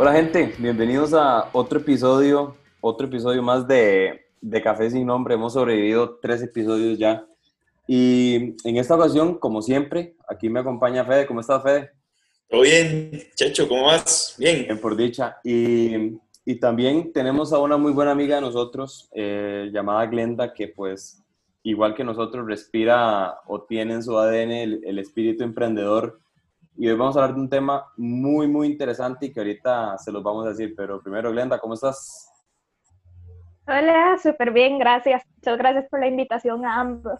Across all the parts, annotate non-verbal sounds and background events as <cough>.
Hola gente, bienvenidos a otro episodio, otro episodio más de, de Café sin Nombre. Hemos sobrevivido tres episodios ya. Y en esta ocasión, como siempre, aquí me acompaña Fede. ¿Cómo estás, Fede? Todo bien, Checho, ¿cómo vas? Bien. Bien, por dicha. Y, y también tenemos a una muy buena amiga de nosotros, eh, llamada Glenda, que pues, igual que nosotros, respira o tiene en su ADN el, el espíritu emprendedor. Y hoy vamos a hablar de un tema muy, muy interesante y que ahorita se los vamos a decir. Pero primero, Glenda, ¿cómo estás? Hola, súper bien, gracias. Muchas gracias por la invitación a ambos.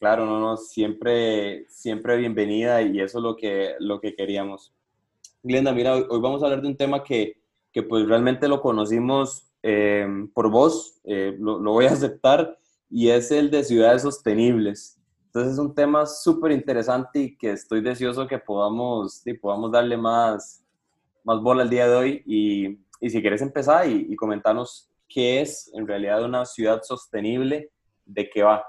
Claro, no, no, siempre, siempre bienvenida y eso es lo que, lo que queríamos. Glenda, mira, hoy, hoy vamos a hablar de un tema que, que pues realmente lo conocimos eh, por vos, eh, lo, lo, voy a <laughs> aceptar, y es el de ciudades sostenibles. Entonces es un tema súper interesante y que estoy deseoso que podamos, sí, podamos darle más, más bola al día de hoy. Y, y si quieres empezar y, y comentarnos qué es en realidad una ciudad sostenible, de qué va.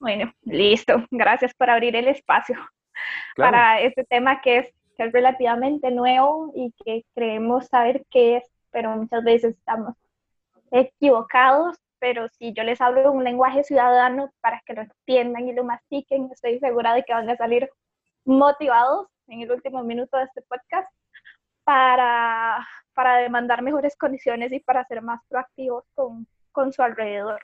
Bueno, listo. Gracias por abrir el espacio <laughs> claro. para este tema que es, que es relativamente nuevo y que creemos saber qué es, pero muchas veces estamos equivocados. Pero si yo les hablo un lenguaje ciudadano para que lo entiendan y lo mastiquen, estoy segura de que van a salir motivados en el último minuto de este podcast para, para demandar mejores condiciones y para ser más proactivos con, con su alrededor.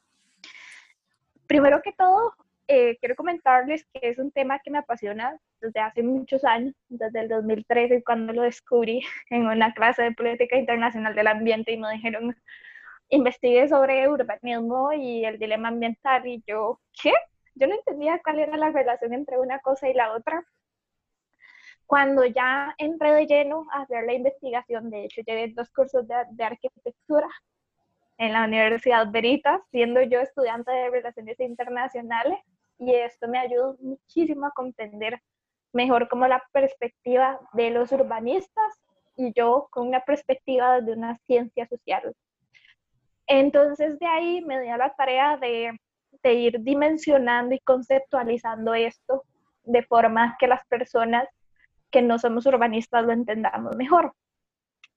Primero que todo, eh, quiero comentarles que es un tema que me apasiona desde hace muchos años, desde el 2013, cuando lo descubrí en una clase de política internacional del ambiente y me dijeron, investigue sobre urbanismo y el dilema ambiental. Y yo, ¿qué? Yo no entendía cuál era la relación entre una cosa y la otra. Cuando ya entré de lleno a hacer la investigación, de hecho, llevé dos cursos de, de arquitectura en la Universidad Veritas, siendo yo estudiante de Relaciones Internacionales, y esto me ayudó muchísimo a comprender mejor como la perspectiva de los urbanistas y yo con una perspectiva de una ciencia social. Entonces de ahí me dio la tarea de, de ir dimensionando y conceptualizando esto de forma que las personas que no somos urbanistas lo entendamos mejor.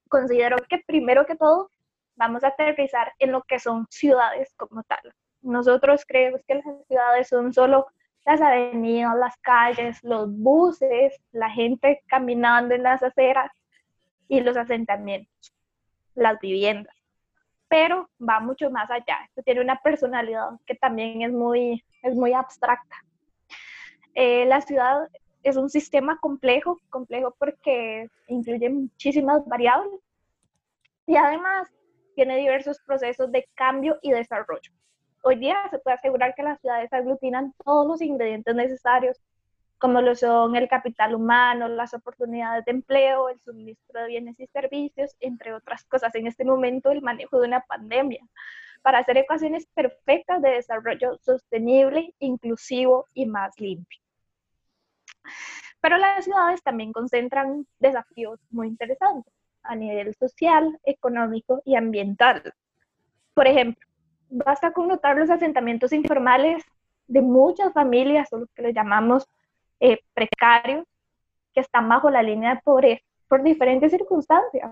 Considero que primero que todo vamos a aterrizar en lo que son ciudades como tal. Nosotros creemos que las ciudades son solo las avenidas, las calles, los buses, la gente caminando en las aceras y los asentamientos, las viviendas. Pero va mucho más allá. Esto tiene una personalidad que también es muy, es muy abstracta. Eh, la ciudad es un sistema complejo, complejo porque incluye muchísimas variables y además tiene diversos procesos de cambio y desarrollo. Hoy día se puede asegurar que las ciudades aglutinan todos los ingredientes necesarios, como lo son el capital humano, las oportunidades de empleo, el suministro de bienes y servicios, entre otras cosas. En este momento, el manejo de una pandemia, para hacer ecuaciones perfectas de desarrollo sostenible, inclusivo y más limpio. Pero las ciudades también concentran desafíos muy interesantes a nivel social, económico y ambiental. Por ejemplo, basta con notar los asentamientos informales de muchas familias, o lo que le llamamos eh, precarios, que están bajo la línea de pobreza por diferentes circunstancias.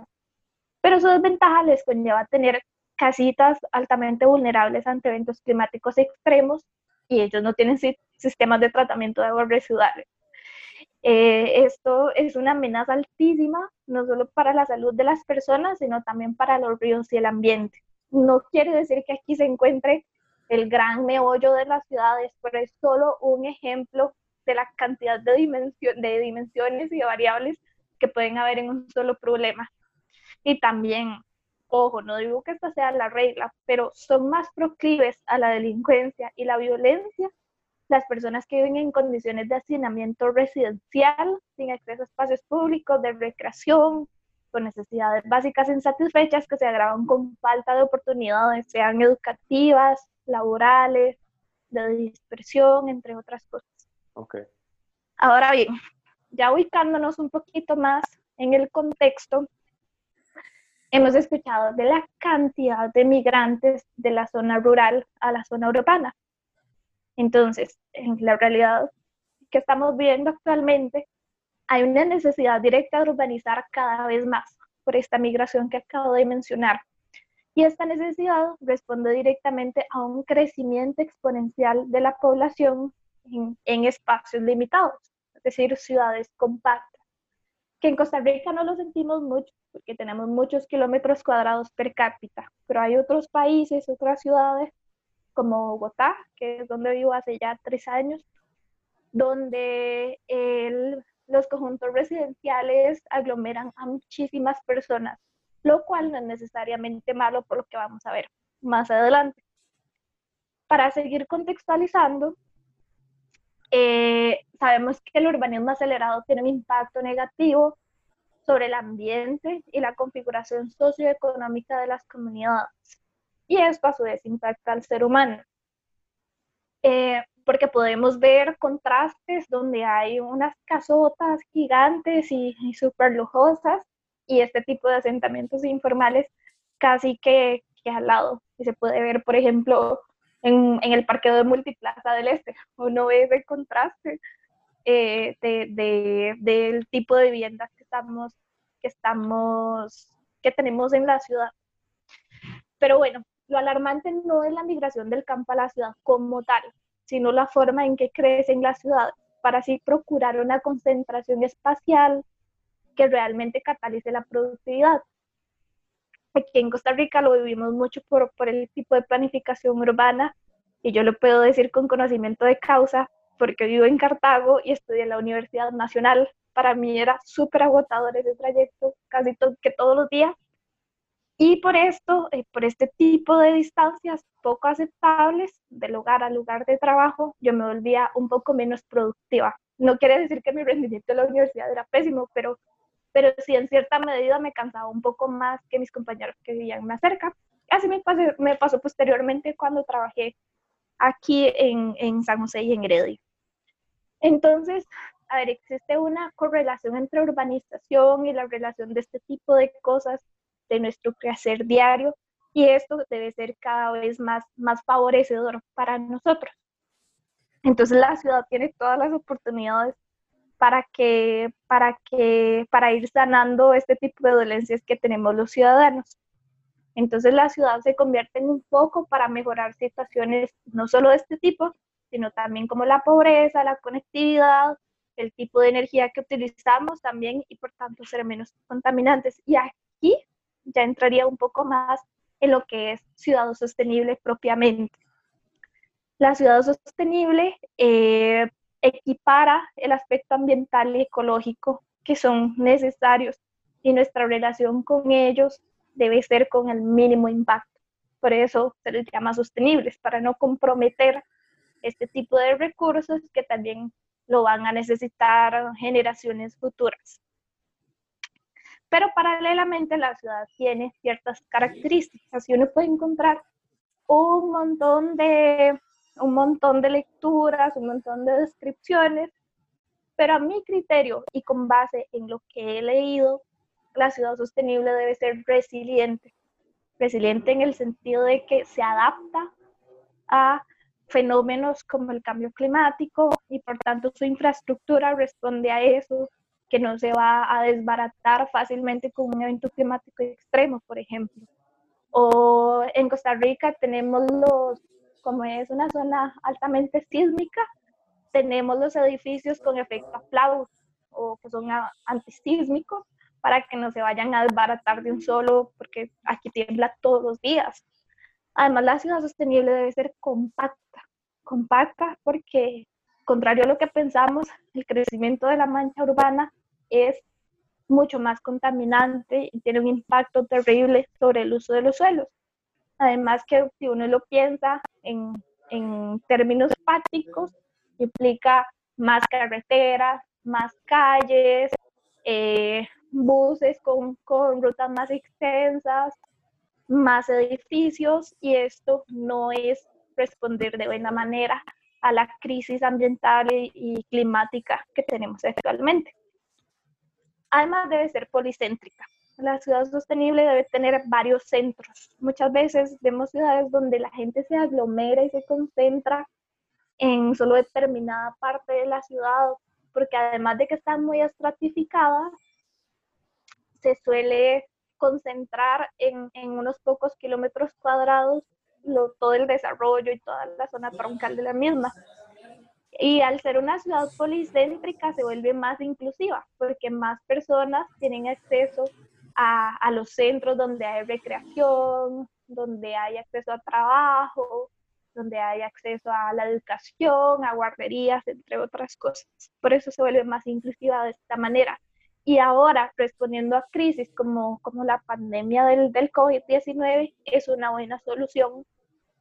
Pero su desventaja les conlleva tener casitas altamente vulnerables ante eventos climáticos extremos y ellos no tienen sistemas de tratamiento de aguas residuales. Eh, esto es una amenaza altísima, no solo para la salud de las personas, sino también para los ríos y el ambiente no quiere decir que aquí se encuentre el gran meollo de las ciudades, pero es solo un ejemplo de la cantidad de, dimensión, de dimensiones y de variables que pueden haber en un solo problema. Y también, ojo, no digo que esta sea la regla, pero son más proclives a la delincuencia y la violencia las personas que viven en condiciones de hacinamiento residencial, sin acceso a espacios públicos, de recreación, con necesidades básicas insatisfechas que se agravan con falta de oportunidades, sean educativas, laborales, de dispersión, entre otras cosas. Okay. Ahora bien, ya ubicándonos un poquito más en el contexto, hemos escuchado de la cantidad de migrantes de la zona rural a la zona urbana. Entonces, en la realidad que estamos viendo actualmente, hay una necesidad directa de urbanizar cada vez más por esta migración que acabo de mencionar. Y esta necesidad responde directamente a un crecimiento exponencial de la población en, en espacios limitados, es decir, ciudades compactas, que en Costa Rica no lo sentimos mucho porque tenemos muchos kilómetros cuadrados per cápita, pero hay otros países, otras ciudades como Bogotá, que es donde vivo hace ya tres años, donde el, los conjuntos residenciales aglomeran a muchísimas personas, lo cual no es necesariamente malo por lo que vamos a ver más adelante. Para seguir contextualizando, eh, sabemos que el urbanismo acelerado tiene un impacto negativo sobre el ambiente y la configuración socioeconómica de las comunidades. Y esto a su vez impacta al ser humano. Eh, porque podemos ver contrastes donde hay unas casotas gigantes y, súper lujosas y este tipo de asentamientos informales casi que, que, al lado. Y se puede ver, por ejemplo, en, el parqueo de Multiplaza del Este. Uno ve ese contraste eh, de, de, del tipo de viviendas que que estamos, que tenemos en la ciudad. Pero bueno, lo alarmante no es la migración del campo a la ciudad como tal, sino la forma en que crece en la ciudad, para así procurar una concentración espacial que realmente catalice la productividad. Aquí en Costa Rica lo vivimos mucho por, por el tipo de planificación urbana, y yo lo puedo decir con conocimiento de causa, porque vivo en Cartago y estudié en la Universidad Nacional. Para mí era súper agotador ese trayecto, casi que todos los días y por esto, eh, por este tipo de distancias poco aceptables del hogar al lugar de trabajo, yo me volvía un poco menos productiva. No quiere decir que mi rendimiento en la universidad era pésimo, pero, pero sí en cierta medida me cansaba un poco más que mis compañeros que vivían más cerca. Así me pasó, me pasó posteriormente cuando trabajé aquí en, en San José y en Heredia. Entonces, a ver, existe una correlación entre urbanización y la relación de este tipo de cosas de nuestro crecer diario y esto debe ser cada vez más, más favorecedor para nosotros. Entonces la ciudad tiene todas las oportunidades para que, para que, para ir sanando este tipo de dolencias que tenemos los ciudadanos. Entonces la ciudad se convierte en un foco para mejorar situaciones no solo de este tipo, sino también como la pobreza, la conectividad, el tipo de energía que utilizamos también y por tanto ser menos contaminantes. Y aquí ya entraría un poco más en lo que es ciudad sostenible propiamente. La ciudad sostenible eh, equipara el aspecto ambiental y ecológico que son necesarios y nuestra relación con ellos debe ser con el mínimo impacto. Por eso se les llama sostenibles, para no comprometer este tipo de recursos que también lo van a necesitar generaciones futuras. Pero paralelamente la ciudad tiene ciertas características y uno puede encontrar un montón de, un montón de lecturas, un montón de descripciones, pero a mi criterio y con base en lo que he leído, la ciudad sostenible debe ser resiliente. Resiliente en el sentido de que se adapta a fenómenos como el cambio climático y por tanto su infraestructura responde a eso, que no se va a desbaratar fácilmente con un evento climático extremo, por ejemplo. O en Costa Rica tenemos los, como es una zona altamente sísmica, tenemos los edificios con efecto aplauso o que son antisísmicos para que no se vayan a desbaratar de un solo, porque aquí tiembla todos los días. Además, la ciudad sostenible debe ser compacta, compacta porque, contrario a lo que pensamos, el crecimiento de la mancha urbana es mucho más contaminante y tiene un impacto terrible sobre el uso de los suelos. Además que si uno lo piensa en, en términos prácticos, implica más carreteras, más calles, eh, buses con, con rutas más extensas, más edificios y esto no es responder de buena manera a la crisis ambiental y climática que tenemos actualmente. Además debe ser policéntrica. La ciudad sostenible debe tener varios centros. Muchas veces vemos ciudades donde la gente se aglomera y se concentra en solo determinada parte de la ciudad porque además de que está muy estratificada, se suele concentrar en, en unos pocos kilómetros cuadrados lo, todo el desarrollo y toda la zona troncal de la misma. Y al ser una ciudad policéntrica se vuelve más inclusiva, porque más personas tienen acceso a, los centros donde hay recreación, donde hay acceso a trabajo, donde hay acceso a la educación, a guarderías, entre otras cosas. Por eso se vuelve más inclusiva de esta manera. Y ahora, respondiendo a crisis como, como la pandemia del, del COVID-19, es una buena solución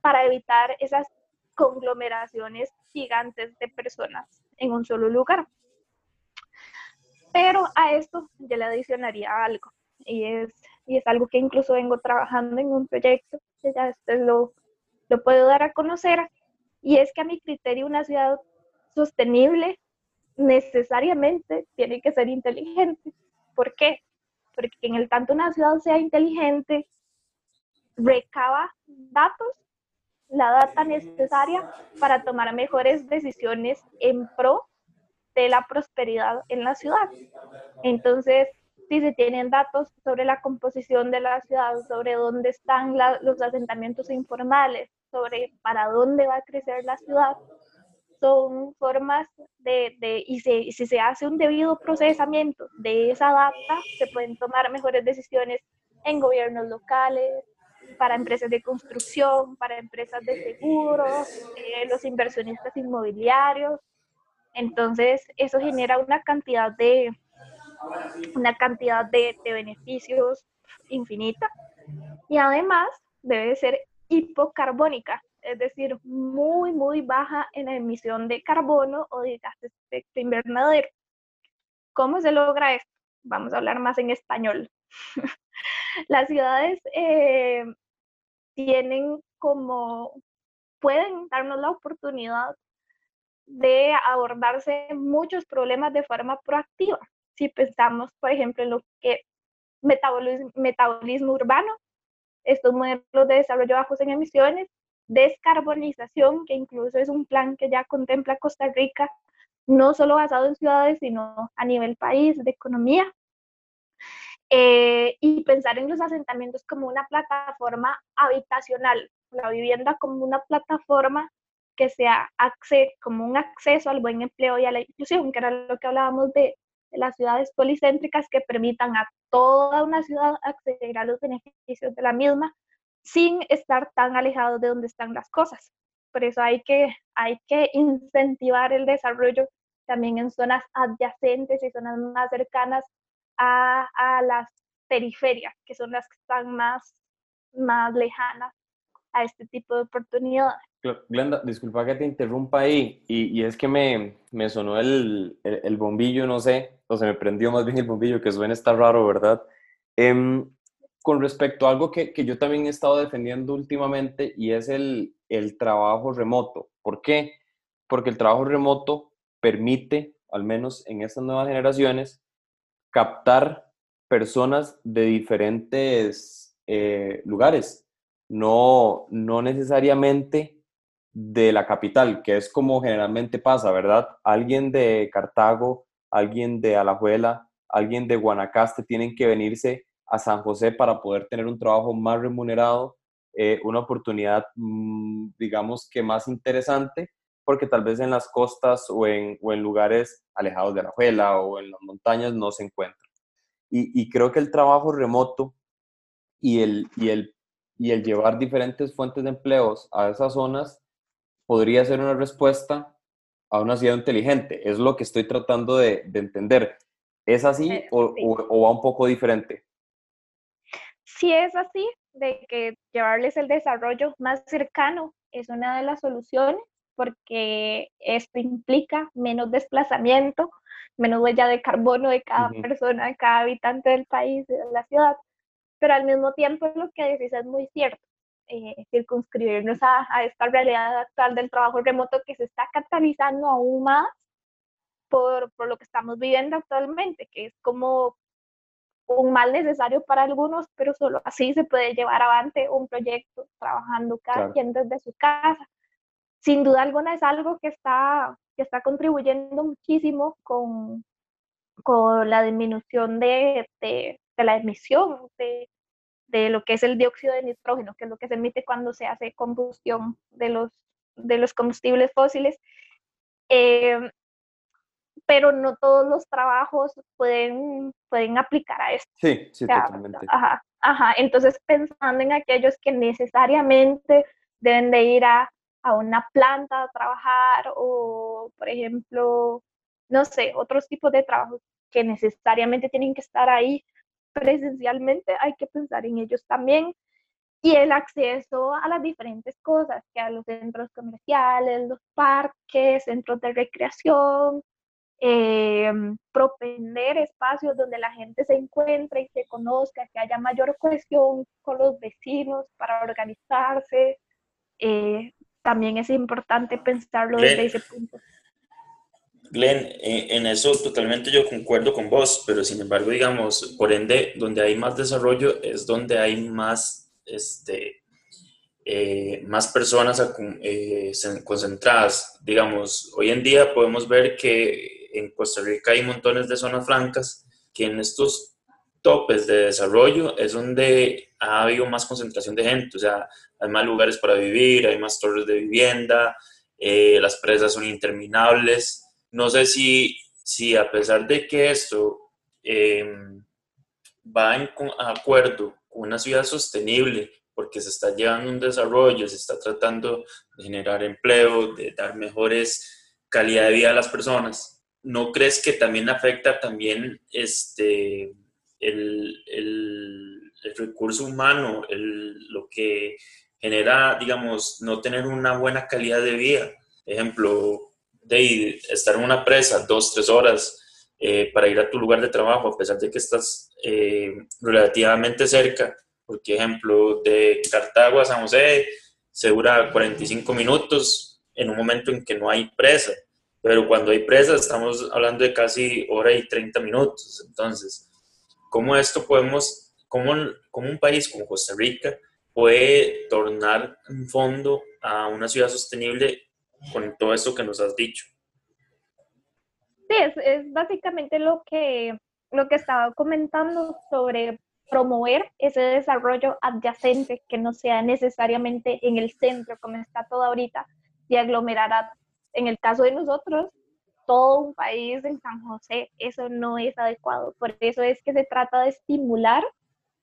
para evitar esas conglomeraciones gigantes de personas en un solo lugar. Pero a esto yo le adicionaría algo, y es, y es algo que incluso vengo trabajando en un proyecto, que ya después lo, lo puedo dar a conocer, y es que a mi criterio una ciudad sostenible necesariamente tiene que ser inteligente. ¿Por qué? Porque en el tanto una ciudad sea inteligente, recaba datos, la data necesaria para tomar mejores decisiones en pro de la prosperidad en la ciudad. Entonces, si se tienen datos sobre la composición de la ciudad, sobre dónde están los asentamientos informales, sobre para dónde va a crecer la ciudad, son formas de, de y, si se hace un debido procesamiento de esa data, se pueden tomar mejores decisiones en gobiernos locales, para empresas de construcción, para empresas de seguros, eh, los inversionistas inmobiliarios. Entonces, eso genera una cantidad de, una cantidad de, de beneficios infinita y además debe ser hipocarbónica es decir, muy, muy baja en emisión de carbono o de gases de efecto invernadero. ¿Cómo se logra esto? Vamos a hablar más en español. <laughs> Las ciudades eh, tienen como, pueden darnos la oportunidad de abordarse muchos problemas de forma proactiva. Si pensamos, por ejemplo, en lo que metabolismo, metabolismo urbano, estos modelos de desarrollo bajos en emisiones descarbonización, que incluso es un plan que ya contempla Costa Rica, no solo basado en ciudades, sino a nivel país, de economía. Eh, y pensar en los asentamientos como una plataforma habitacional, la vivienda como una plataforma que sea como un acceso al buen empleo y a la inclusión, que era lo que hablábamos de las ciudades policéntricas que permitan a toda una ciudad acceder a los beneficios de la misma sin estar tan alejados de donde están las cosas. Por eso hay que, hay que incentivar el desarrollo también en zonas adyacentes y zonas más cercanas a, a las periferias, que son las que están más, más lejanas a este tipo de oportunidades. Glenda, disculpa que te interrumpa ahí, y, es que me, me sonó el, el, bombillo, no sé, o se me prendió más bien el bombillo, que suena está raro, ¿verdad? Eh, con respecto a algo que, que, yo también he estado defendiendo últimamente y es el, el trabajo remoto. ¿Por qué? Porque el trabajo remoto permite, al menos en estas nuevas generaciones, captar personas de diferentes eh, lugares, no, no necesariamente de la capital, que es como generalmente pasa, ¿verdad? Alguien de Cartago, alguien de Alajuela, alguien de Guanacaste tienen que venirse a San José para poder tener un trabajo más remunerado, eh, una oportunidad, mm, digamos que más interesante, porque tal vez en las costas o en, o en lugares alejados de la juela o en las montañas no se encuentra. Y, y, creo que el trabajo remoto y el, y, el, y el llevar diferentes fuentes de empleos a esas zonas podría ser una respuesta a una ciudad inteligente. Es lo que estoy tratando de, de entender. ¿Es así eh, o, o, va un poco diferente? Si es así, de que llevarles el desarrollo más cercano es una de las soluciones, porque esto implica menos desplazamiento, menos huella de carbono de cada persona, de cada habitante del país, de la ciudad, pero al mismo tiempo lo que decís es muy cierto. Eh, circunscribirnos a, a, esta realidad actual del trabajo remoto que se está catalizando aún más por, por lo que estamos viviendo actualmente, que es como un mal necesario para algunos, pero solo así se puede llevar adelante un proyecto trabajando cada quien desde su casa. Sin duda alguna es algo que está que está contribuyendo muchísimo con, con la disminución de, de, la emisión de, de, lo que es el dióxido de nitrógeno, que es lo que se emite cuando se hace combustión de los, de los combustibles fósiles. Eh, pero no todos los trabajos pueden, pueden aplicar a esto. Sí, sí, totalmente. Ajá, ajá. Entonces, pensando en aquellos que necesariamente deben de ir a, a una planta a trabajar o, por ejemplo, no sé, otros tipos de trabajos que necesariamente tienen que estar ahí presencialmente, hay que pensar en ellos también. Y el acceso a las diferentes cosas, que a los centros comerciales, los parques, centros de recreación, eh, propender espacios donde la gente se encuentre y se conozca, que haya mayor cohesión con los vecinos para organizarse. Eh, también es importante pensarlo desde ese punto. Glenn, en, eso totalmente yo concuerdo con vos, pero sin embargo, digamos, por ende, donde hay más desarrollo es donde hay más, este, eh, más personas eh, concentradas. Digamos, hoy en día podemos ver que en Costa Rica hay montones de zonas francas que en estos topes de desarrollo es donde ha habido más concentración de gente, o sea, hay más lugares para vivir, hay más torres de vivienda, eh, las presas son interminables no sé si, si a pesar de que esto em, va en acuerdo con una ciudad sostenible, porque se está llevando un desarrollo, se está tratando de generar empleo, de dar mejores calidad de vida a las personas, ¿no crees que también afecta también este, el, el, el recurso humano, lo que genera, digamos, no tener una buena calidad de vida? Ejemplo, de estar en una presa dos, tres horas eh, para ir a tu lugar de trabajo, a pesar de que estás eh, relativamente cerca. Por ejemplo, de Cartago a San José se dura 45 minutos en un momento en que no hay presa. Pero cuando hay presa estamos hablando de casi hora y 30 minutos. Entonces, ¿cómo esto podemos, cómo, cómo un país como Costa Rica puede tornar un fondo a una ciudad sostenible con todo esto que nos has dicho. Sí, es, básicamente lo que, lo que estaba comentando sobre promover ese desarrollo adyacente que no sea necesariamente en el centro como está todo ahorita y aglomerar en el caso de nosotros todo un país en San José, eso no es adecuado. Por eso es que se trata de estimular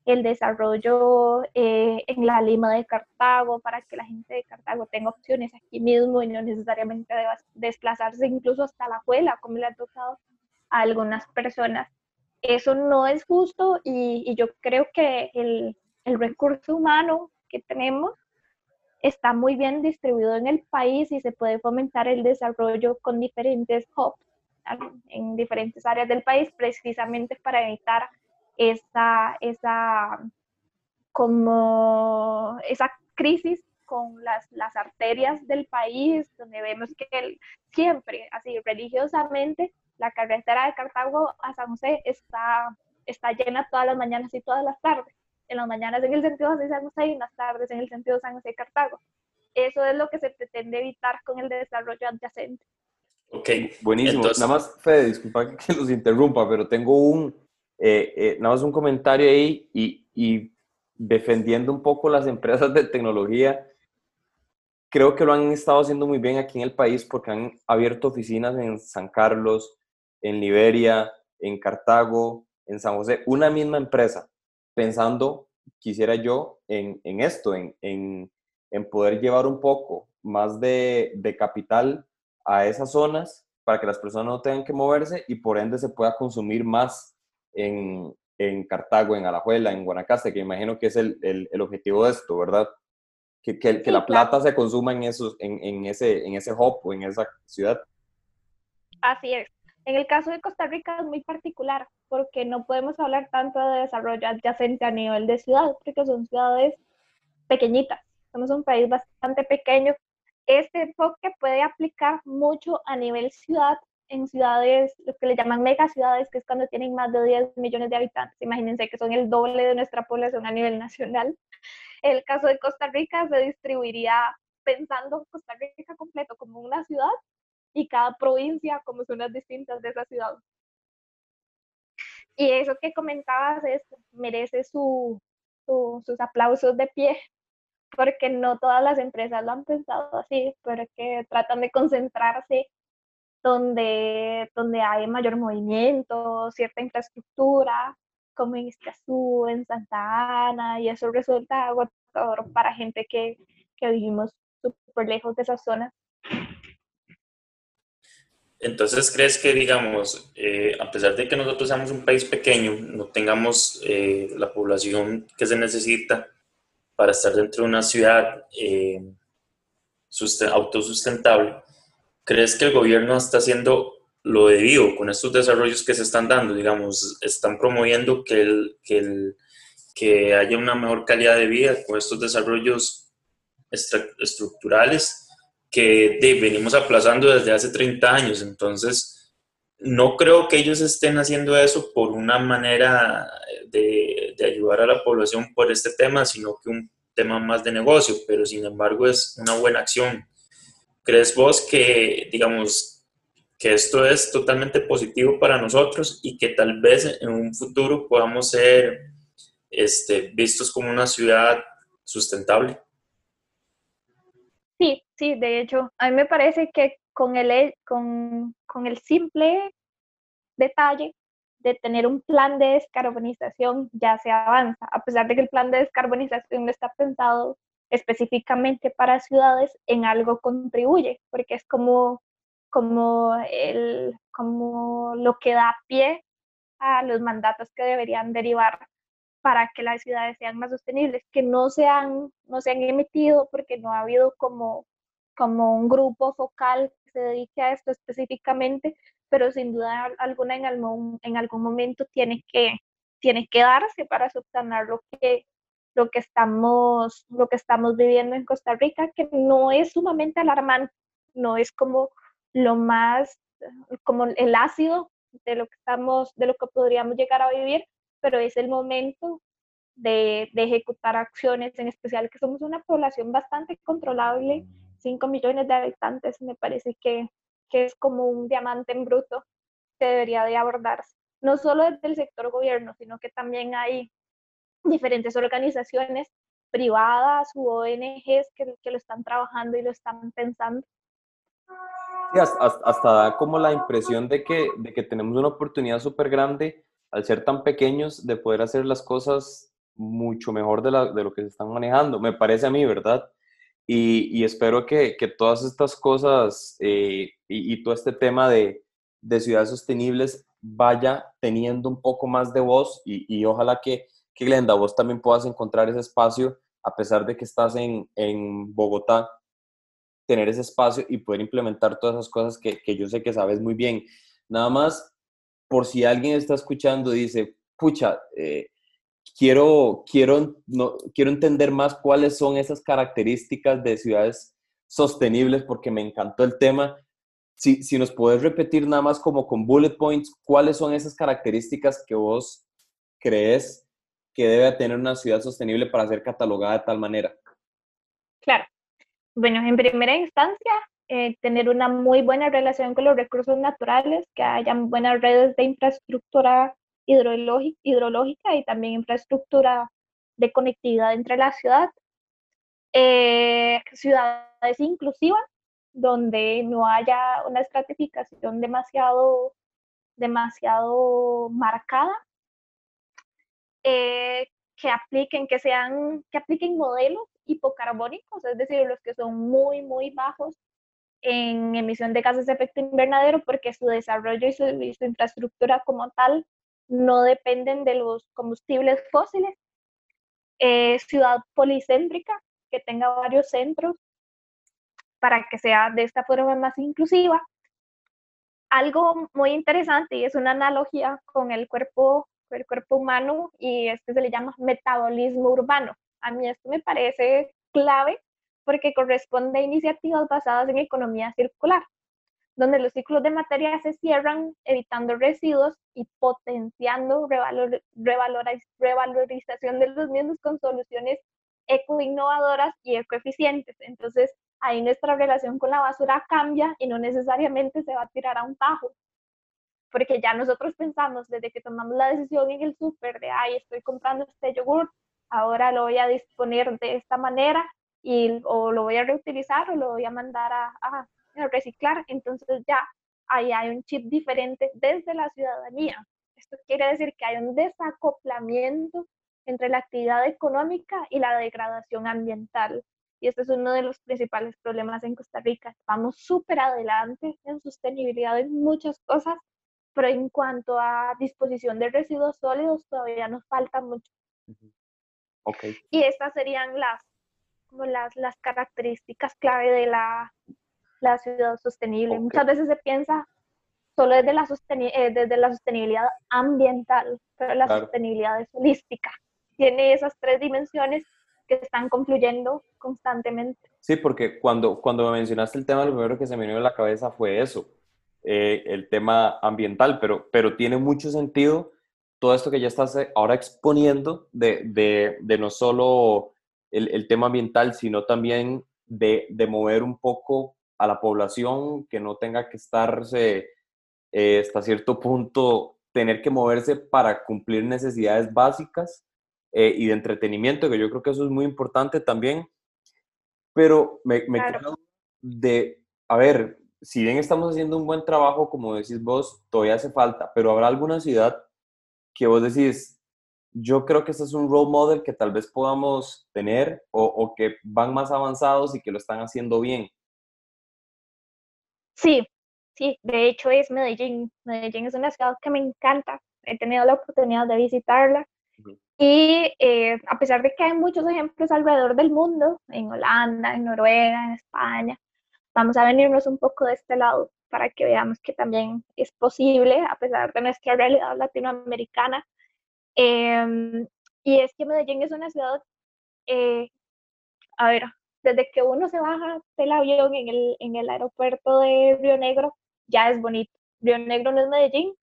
el desarrollo eh, en la Lima de Cartago para que la gente de Cartago tenga opciones aquí mismo y no necesariamente deba desplazarse incluso hasta la Juela, como le ha tocado a algunas personas. Eso no es justo y, yo creo que el, el, recurso humano que tenemos está muy bien distribuido en el país y se puede fomentar el desarrollo con diferentes hubs en diferentes áreas del país precisamente para evitar esa, esa, como esa crisis con las, las arterias del país, donde vemos que siempre, así religiosamente, la carretera de Cartago a San José está, está llena todas las mañanas y todas las tardes. En las mañanas en el sentido de San José y en las tardes en el sentido de San José y Cartago. Eso es lo que se pretende evitar con el desarrollo adyacente. Ok, buenísimo. Nada más, Fede, disculpa que los interrumpa, pero tengo un, eh, eh, nada más un comentario ahí y, defendiendo un poco las empresas de tecnología. Creo que lo han estado haciendo muy bien aquí en el país porque han abierto oficinas en San Carlos, en Liberia, en Cartago, en San José, una misma empresa, pensando, quisiera yo, en, esto, en, poder llevar un poco más de capital a esas zonas para que las personas no tengan que moverse y por ende se pueda consumir más en, en Cartago, en Alajuela, en Guanacaste, que imagino que es el, el, objetivo de esto, ¿verdad? Que, que, que la plata se consuma en, esos, en, en, ese, en ese hub o en esa ciudad. Así es. En el caso de Costa Rica es muy particular porque no podemos hablar tanto de desarrollo adyacente a nivel de ciudad, porque son ciudades pequeñitas. Somos un país bastante pequeño. Este enfoque puede aplicar mucho a nivel ciudad en ciudades, lo que le llaman megaciudades, que es cuando tienen más de 10 millones de habitantes. Imagínense que son el doble de nuestra población a nivel nacional. El caso de Costa Rica se distribuiría pensando Costa Rica completo como una ciudad, y cada provincia como zonas distintas de esa ciudad. Y eso que comentabas es, merece su, sus aplausos de pie, porque no todas las empresas lo han pensado así, porque tratan de concentrarse donde, donde hay mayor movimiento, cierta infraestructura, como en Escazú, en Santa Ana, y eso resulta agotador para gente que, que vivimos súper lejos de esas zonas. Entonces, ¿crees que, digamos, eh, a pesar de que nosotros seamos un país pequeño, no tengamos eh, la población que se necesita para estar dentro de una ciudad eh, autosustentable, ¿crees que el gobierno está haciendo lo debido con estos desarrollos que se están dando? Digamos, están promoviendo que, el, que, el, que haya una mejor calidad de vida con estos desarrollos estructurales que venimos aplazando desde hace 30 años. Entonces, no creo que ellos estén haciendo eso por una manera de, de, ayudar a la población por este tema, sino que un tema más de negocio, pero sin embargo es una buena acción. ¿Crees vos que, digamos, que esto es totalmente positivo para nosotros y que tal vez en un futuro podamos ser este, vistos como una ciudad sustentable? Sí, sí, de hecho, a mí me parece que con el, con, con el simple detalle de tener un plan de descarbonización ya se avanza, a pesar de que el plan de descarbonización no está pensado específicamente para ciudades, en algo contribuye, porque es como, como, el, como lo que da pie a los mandatos que deberían derivar para que las ciudades sean más sostenibles, que no se han, no se han emitido porque no ha habido como, como un grupo focal que se dedique a esto específicamente, pero sin duda alguna en algún, en algún momento tiene que, tiene que darse para subsanar lo que, lo, que estamos, lo que estamos viviendo en Costa Rica, que no es sumamente alarmante, no es como lo más, como el ácido de lo que estamos, de lo que podríamos llegar a vivir, pero es el momento de, ejecutar acciones, en especial que somos una población bastante controlable, 5 millones de habitantes, me parece que, que es como un diamante en bruto que debería de abordarse, no solo desde el sector gobierno, sino que también hay diferentes organizaciones privadas u ONGs que, que lo están trabajando y lo están pensando. hasta, hasta, da como la impresión de que, de que tenemos una oportunidad súper grande al ser tan pequeños, de poder hacer las cosas mucho mejor de, lo que se están manejando, me parece a mí, ¿verdad? Y, espero que, todas estas cosas eh, y, todo este tema de, ciudades sostenibles vaya teniendo un poco más de voz y, ojalá que, que, Glenda, vos también puedas encontrar ese espacio, a pesar de que estás en, en Bogotá, tener ese espacio y poder implementar todas esas cosas que, que yo sé que sabes muy bien. Nada más por si alguien está escuchando dice, pucha, eh, quiero, quiero, no, quiero entender más cuáles son esas características de ciudades sostenibles porque me encantó el tema. Si, si nos puedes repetir nada más como con bullet points, ¿cuáles son esas características que vos crees que debe tener una ciudad sostenible para ser catalogada de tal manera? Claro. Bueno, en primera instancia, eh, tener una muy buena relación con los recursos naturales, que hayan buenas redes de infraestructura hidrológica y también infraestructura de conectividad entre la ciudad. Eh, ciudades inclusivas, donde no haya una estratificación demasiado, demasiado marcada, eh, que apliquen, que sean, que apliquen modelos hipocarbónicos, es decir, los que son muy, muy bajos en emisión de gases de efecto invernadero porque su desarrollo y su, infraestructura como tal no dependen de los combustibles fósiles. Eh, ciudad policéntrica que tenga varios centros para que sea de esta forma más inclusiva. Algo muy interesante y es una analogía con el cuerpo, el cuerpo humano y este se le llama metabolismo urbano. A mí esto me parece clave porque corresponde a iniciativas basadas en economía circular, donde los ciclos de materia se cierran evitando residuos y potenciando revalor, revalorización de los mismos con soluciones ecoinnovadoras y ecoeficientes. Entonces, ahí nuestra relación con la basura cambia y no necesariamente se va a tirar a un tajo. Porque ya nosotros pensamos desde que tomamos la decisión en el súper de, ay, estoy comprando este yogur, ahora lo voy a disponer de esta manera y o lo voy a reutilizar o lo voy a mandar a, a, reciclar. Entonces ya ahí hay un chip diferente desde la ciudadanía. Esto quiere decir que hay un desacoplamiento entre la actividad económica y la degradación ambiental. Y este es uno de los principales problemas en Costa Rica. Vamos súper adelante en sostenibilidad en muchas cosas, pero en cuanto a disposición de residuos sólidos todavía nos falta mucho. Okay. Y estas serían las, como las, las características clave de la, la ciudad sostenible. Muchas veces se piensa solo desde la, eh, desde la sostenibilidad ambiental, pero la sostenibilidad es holística. Tiene esas tres dimensiones que están confluyendo constantemente. Sí, porque cuando, cuando me mencionaste el tema, lo primero que se me vino a la cabeza fue eso, eh, el tema ambiental, pero, pero tiene mucho sentido todo esto que ya estás eh, ahora exponiendo de, de, de no solo el, el, tema ambiental, sino también de, de, mover un poco a la población que no tenga que estarse eh, hasta cierto punto, tener que moverse para cumplir necesidades básicas eh, y de entretenimiento, que yo creo que eso es muy importante también. Pero me, me quedo de, a ver, si bien estamos haciendo un buen trabajo, como decís vos, todavía hace falta, pero habrá alguna ciudad que vos decís, yo creo que este es un role model que tal vez podamos tener o, que van más avanzados y que lo están haciendo bien. Sí, sí, de hecho es Medellín. Medellín es una ciudad que me encanta. He tenido la oportunidad de visitarla. Y eh, a pesar de que hay muchos ejemplos alrededor del mundo, en Holanda, en Noruega, en España, vamos a venirnos un poco de este lado para que veamos que también es posible, a pesar de nuestra realidad latinoamericana. Em, y es que Medellín es una ciudad, eh, a ver, desde que uno se baja del avión en el, en el aeropuerto de Río Negro, ya es bonito. Río Negro no es Medellín,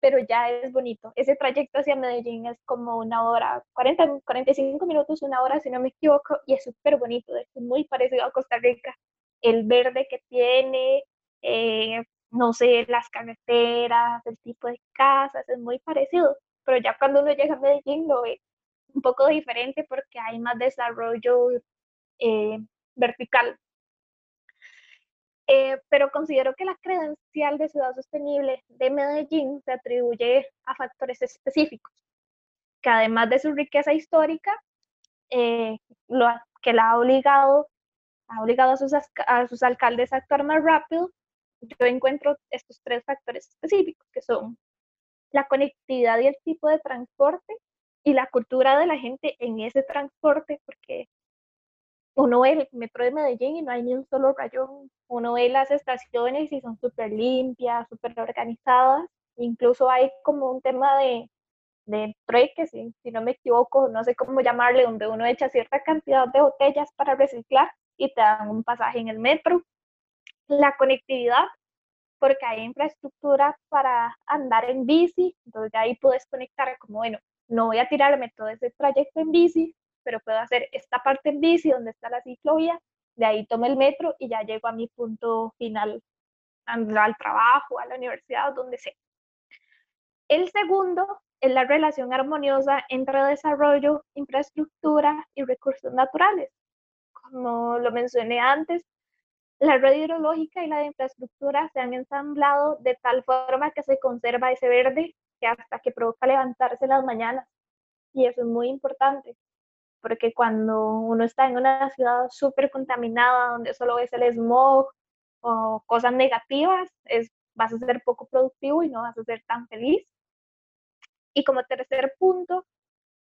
pero ya es bonito. Ese trayecto hacia Medellín es como una hora, 40, 45 minutos, una hora, si no me equivoco, y es súper bonito, es muy parecido a Costa Rica. El verde que tiene, eh, no sé, las carreteras, el tipo de casas, es muy parecido, pero ya cuando uno llega a Medellín lo ve un poco diferente porque hay más desarrollo eh, vertical. Eh, pero considero que la credencial de ciudad sostenible de Medellín se atribuye a factores específicos, que además de su riqueza histórica, lo, que la ha obligado, ha obligado a sus, a sus alcaldes a actuar más rápido yo encuentro estos tres factores específicos, que son la conectividad y el tipo de transporte y la cultura de la gente en ese transporte, porque uno ve el metro de Medellín y no hay ni un solo rayón, uno ve las estaciones y son súper limpias, súper organizadas, incluso hay como un tema de, de trueque, si, si no me equivoco, no sé cómo llamarle, donde uno echa cierta cantidad de botellas para reciclar y te dan un pasaje en el metro la conectividad, porque hay infraestructura para andar en bici, entonces de ahí puedes conectar como, bueno, no voy a tirarme todo ese trayecto en bici, pero puedo hacer esta parte en bici donde está la ciclovía, de ahí tomo el metro y ya llego a mi punto final, al trabajo, a la universidad, donde sea. El segundo es la relación armoniosa entre desarrollo, infraestructura y recursos naturales. Como lo mencioné antes, la red hidrológica y la de infraestructura se han ensamblado de tal forma que se conserva ese verde que hasta que provoca levantarse las mañanas. Y eso es muy importante, porque cuando uno está en una ciudad súper contaminada, donde solo ves el smog o cosas negativas, es, vas a ser poco productivo y no vas a ser tan feliz. Y como tercer punto,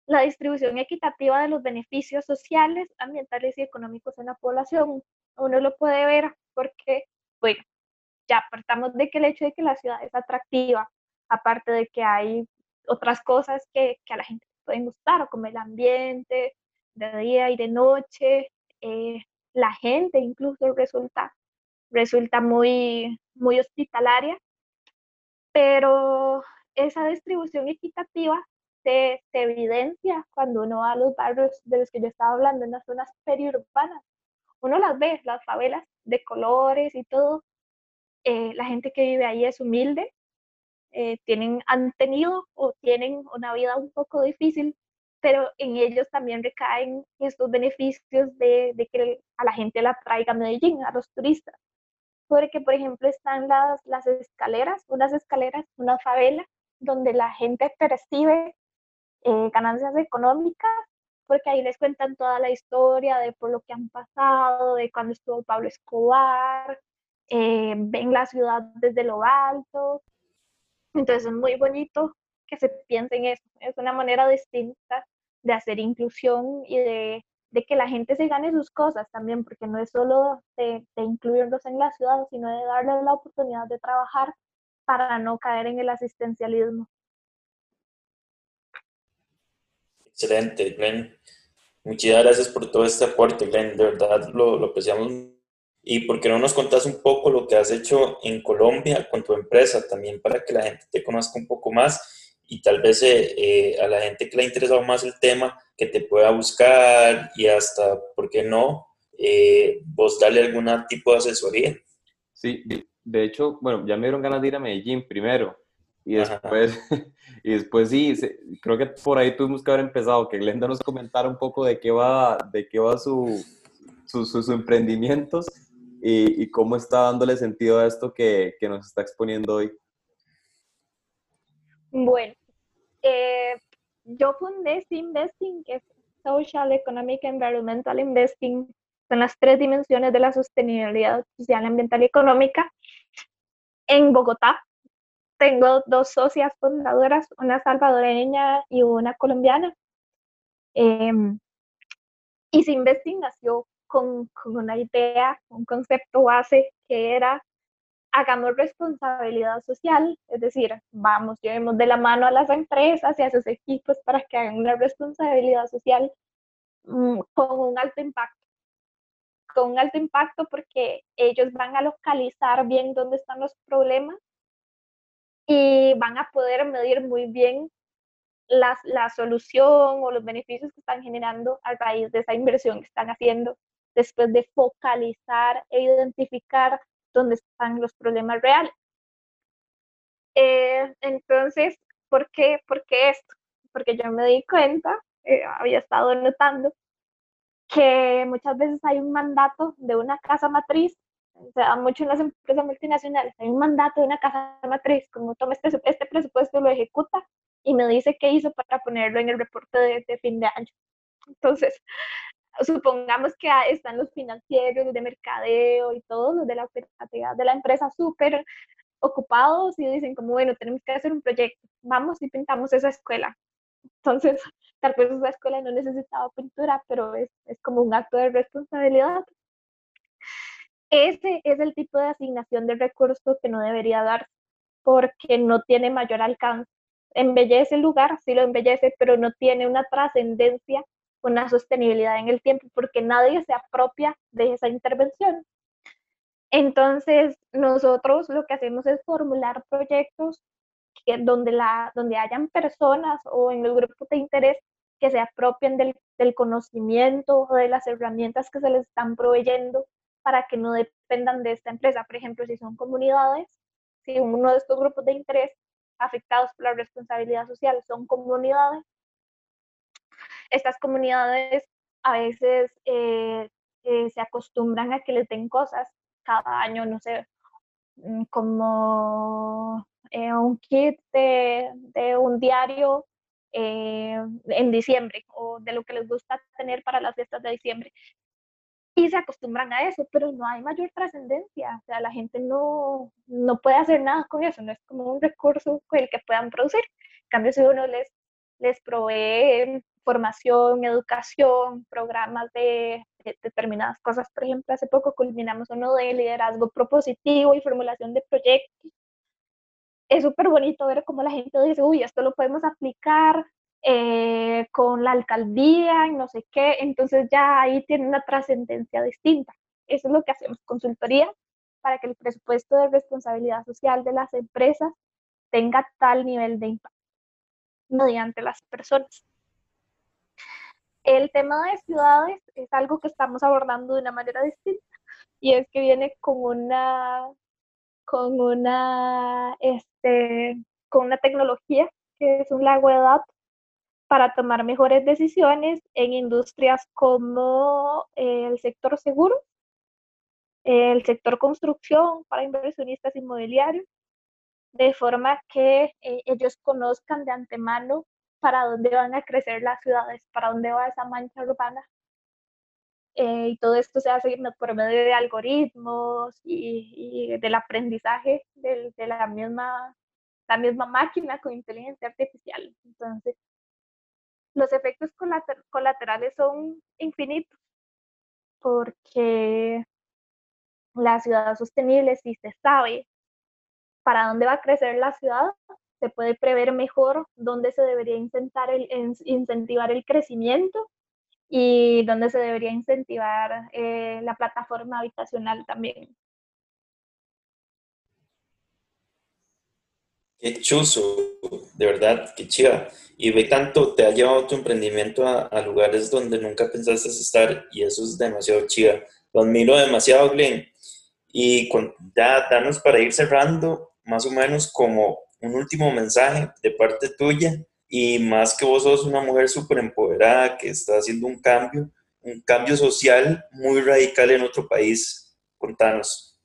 la distribución equitativa de los beneficios sociales, ambientales y económicos en la población uno lo puede ver porque, bueno, ya partamos de que el hecho de que la ciudad es atractiva, aparte de que hay otras cosas que, a la gente pueden gustar, como el ambiente de día y de noche, eh, la gente incluso resulta, resulta muy, muy hospitalaria, pero esa distribución equitativa se, evidencia cuando uno va a los barrios de los que yo estaba hablando, en las zonas periurbanas, uno las ve, las favelas de colores y todo. Eh, la gente que vive ahí es humilde, eh, tienen, han tenido o tienen una vida un poco difícil, pero en ellos también recaen estos beneficios de, de que a la gente la traiga a Medellín, a los turistas. Porque, por ejemplo, están las, las escaleras, unas escaleras, una favela, donde la gente percibe eh, ganancias económicas, porque ahí les cuentan toda la historia de por lo que han pasado, de cuando estuvo Pablo Escobar, eh, ven la ciudad desde lo alto. Entonces es muy bonito que se piense en eso. Es una manera distinta de hacer inclusión y de, de que la gente se gane sus cosas también, porque no es solo de, de incluirlos en la ciudad, sino de darles la oportunidad de trabajar para no caer en el asistencialismo. Excelente, Glenn. Muchas gracias por todo este aporte, Glenn. De verdad lo, lo apreciamos. ¿Y por qué no nos contás un poco lo que has hecho en Colombia con tu empresa también para que la gente te conozca un poco más y tal vez eh, eh, a la gente que le ha interesado más el tema, que te pueda buscar y hasta, ¿por qué no? Eh, vos darle algún tipo de asesoría. Sí, de hecho, bueno, ya me dieron ganas de ir a Medellín primero. Y después, <laughs> y después sí, creo que por ahí tuvimos que haber empezado, que Glenda nos comentara un poco de qué va, de qué va su, sus emprendimientos y, y, cómo está dándole sentido a esto que, que nos está exponiendo hoy. Bueno, eh, yo fundé Investing, que es Social, Economic, Environmental Investing, son las tres dimensiones de la sostenibilidad social, ambiental y económica en Bogotá, tengo dos socias fundadoras, una salvadoreña y una colombiana. Eh, y Investing nació con, con, una idea, un concepto base que era hagamos responsabilidad social, es decir, vamos, llevemos de la mano a las empresas y a sus equipos para que hagan una responsabilidad social mm, con un alto impacto. Con un alto impacto porque ellos van a localizar bien dónde están los problemas y van a poder medir muy bien la, la solución o los beneficios que están generando a raíz de esa inversión que están haciendo después de focalizar e identificar dónde están los problemas reales. Eh, entonces, ¿por qué, ¿por qué esto? Porque yo me di cuenta, eh, había estado notando, que muchas veces hay un mandato de una casa matriz se da mucho en las empresas multinacionales, hay un mandato de una casa matriz, como toma este, este presupuesto, lo ejecuta y me dice qué hizo para ponerlo en el reporte de, fin de año. Entonces, <laughs> supongamos que están los financieros, los de mercadeo y todos los de la de la empresa súper ocupados y dicen como, bueno, tenemos que hacer un proyecto, vamos y pintamos esa escuela. Entonces, <laughs> tal vez esa escuela no necesitaba pintura, pero es, es como un acto de responsabilidad ese es el tipo de asignación de recursos que no debería darse porque no tiene mayor alcance. Embellece el lugar, sí lo embellece, pero no tiene una trascendencia, una sostenibilidad en el tiempo porque nadie se apropia de esa intervención. Entonces, nosotros lo que hacemos es formular proyectos que, donde, la, donde hayan personas o en los grupos de interés que se apropien del, del conocimiento o de las herramientas que se les están proveyendo para que no dependan de esta empresa. Por ejemplo, si son comunidades, si uno de estos grupos de interés afectados por la responsabilidad social son comunidades, estas comunidades a veces eh, eh, se acostumbran a que les den cosas cada año, no sé, mm, como eh, un kit de, de un diario en diciembre o de lo que les gusta tener para las fiestas de diciembre y se acostumbran a eso, pero no hay mayor trascendencia, o sea, la gente no, no puede hacer nada con eso, no es como un recurso con el que puedan producir. En cambio, si uno les, les provee formación, educación, programas de, determinadas cosas, por ejemplo, hace poco culminamos uno de liderazgo propositivo y formulación de proyectos. Es súper bonito ver cómo la gente dice, uy, esto lo podemos aplicar eh, con la alcaldía y no sé qué, entonces ya ahí tiene una trascendencia distinta. Eso es lo que hacemos, consultoría, para que el presupuesto de responsabilidad social de las empresas tenga tal nivel de impacto mediante las personas. El tema de ciudades es algo que estamos abordando de una manera distinta y es que viene con una con una este con una tecnología que es un lago de datos para tomar mejores decisiones en industrias como el sector seguro, el sector construcción para inversionistas inmobiliarios, de forma que eh, ellos conozcan de antemano para dónde van a crecer las ciudades, para dónde va esa mancha urbana. Eh, y todo esto se hace por medio de algoritmos y, del aprendizaje de, de, la, misma, la misma máquina con inteligencia artificial. Entonces, los efectos colaterales son infinitos porque la ciudad sostenible, si se sabe para dónde va a crecer la ciudad, se puede prever mejor dónde se debería incentivar el crecimiento y dónde se debería incentivar eh, la plataforma habitacional también. Qué chuzo, de verdad, qué chiva. Y ve tanto, te ha llevado tu emprendimiento a, lugares donde nunca pensaste estar y eso es demasiado chiva. Lo admiro demasiado, Glenn. Y con, ya danos para ir cerrando, más o menos como un último mensaje de parte tuya y más que vos sos una mujer súper empoderada que está haciendo un cambio, un cambio social muy radical en otro país. Contanos.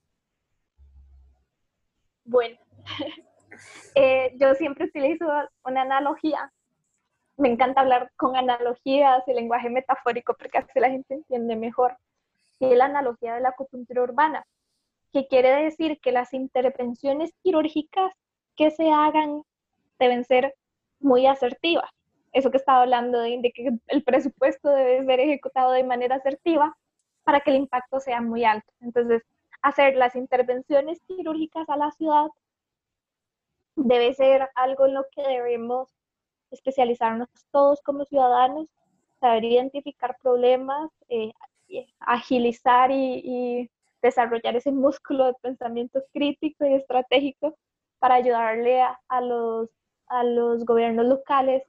Bueno, <laughs> Eh, yo siempre utilizo una analogía. Me encanta hablar con analogías y lenguaje metafórico porque así la gente entiende mejor. Y la analogía de la acupuntura urbana, que quiere decir que las intervenciones quirúrgicas que se hagan deben ser muy asertivas. Eso que estaba hablando de, de que el presupuesto debe ser ejecutado de manera asertiva para que el impacto sea muy alto. Entonces, hacer las intervenciones quirúrgicas a la ciudad debe ser algo en lo que debemos especializarnos todos como ciudadanos, saber identificar problemas, eh, agilizar y, desarrollar ese músculo de pensamiento crítico y estratégico para ayudarle a, los, a los gobiernos locales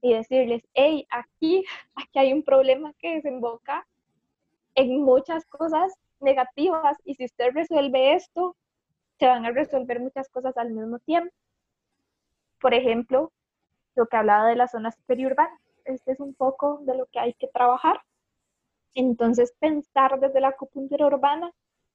y decirles, hey, aquí, <laughs> aquí hay un problema que desemboca en muchas cosas negativas y si usted resuelve esto, se van a resolver muchas cosas al mismo tiempo. Por ejemplo, lo que hablaba de las zonas periurbanas. Este es un poco de lo que hay que trabajar. Entonces, pensar desde la acupuntura urbana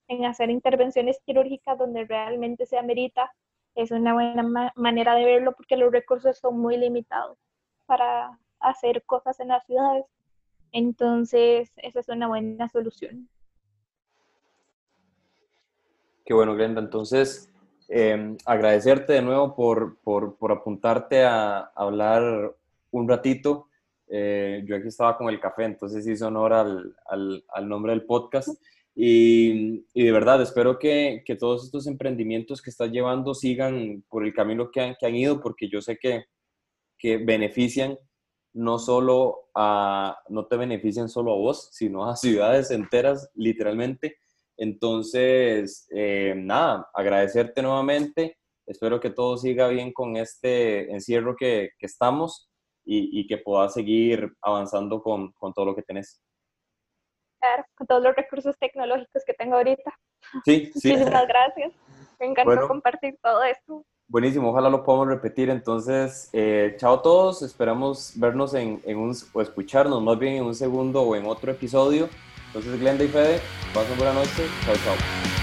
en hacer intervenciones quirúrgicas donde realmente se amerita es una buena manera de verlo porque los recursos son muy limitados para hacer cosas en las ciudades. Entonces, esa es una buena solución. Qué bueno, Glenda. Entonces, em, agradecerte de nuevo por, por, apuntarte a, hablar un ratito. Eh, yo aquí estaba con el café, entonces hice honor al, al, al nombre del podcast. Y, y, de verdad, espero que, que, todos estos emprendimientos que estás llevando sigan por el camino que han, que han ido, porque yo sé que, que benefician no solo a, no te benefician solo a vos, sino a ciudades enteras, literalmente. Entonces, eh, nada, agradecerte nuevamente. Espero que todo siga bien con este encierro que, que estamos y, y, que puedas seguir avanzando con, con, todo lo que tenés. Claro, con todos los recursos tecnológicos que tengo ahorita. Sí, sí. Muchísimas <laughs> gracias. Me encantó compartir todo esto. Buenísimo, ojalá lo podamos repetir. Entonces, eh, chao a todos. Esperamos vernos en, en un, o escucharnos más bien en un segundo o en otro episodio. Entonces, Glenda y Fede, pasen buena noche. Chao, chao.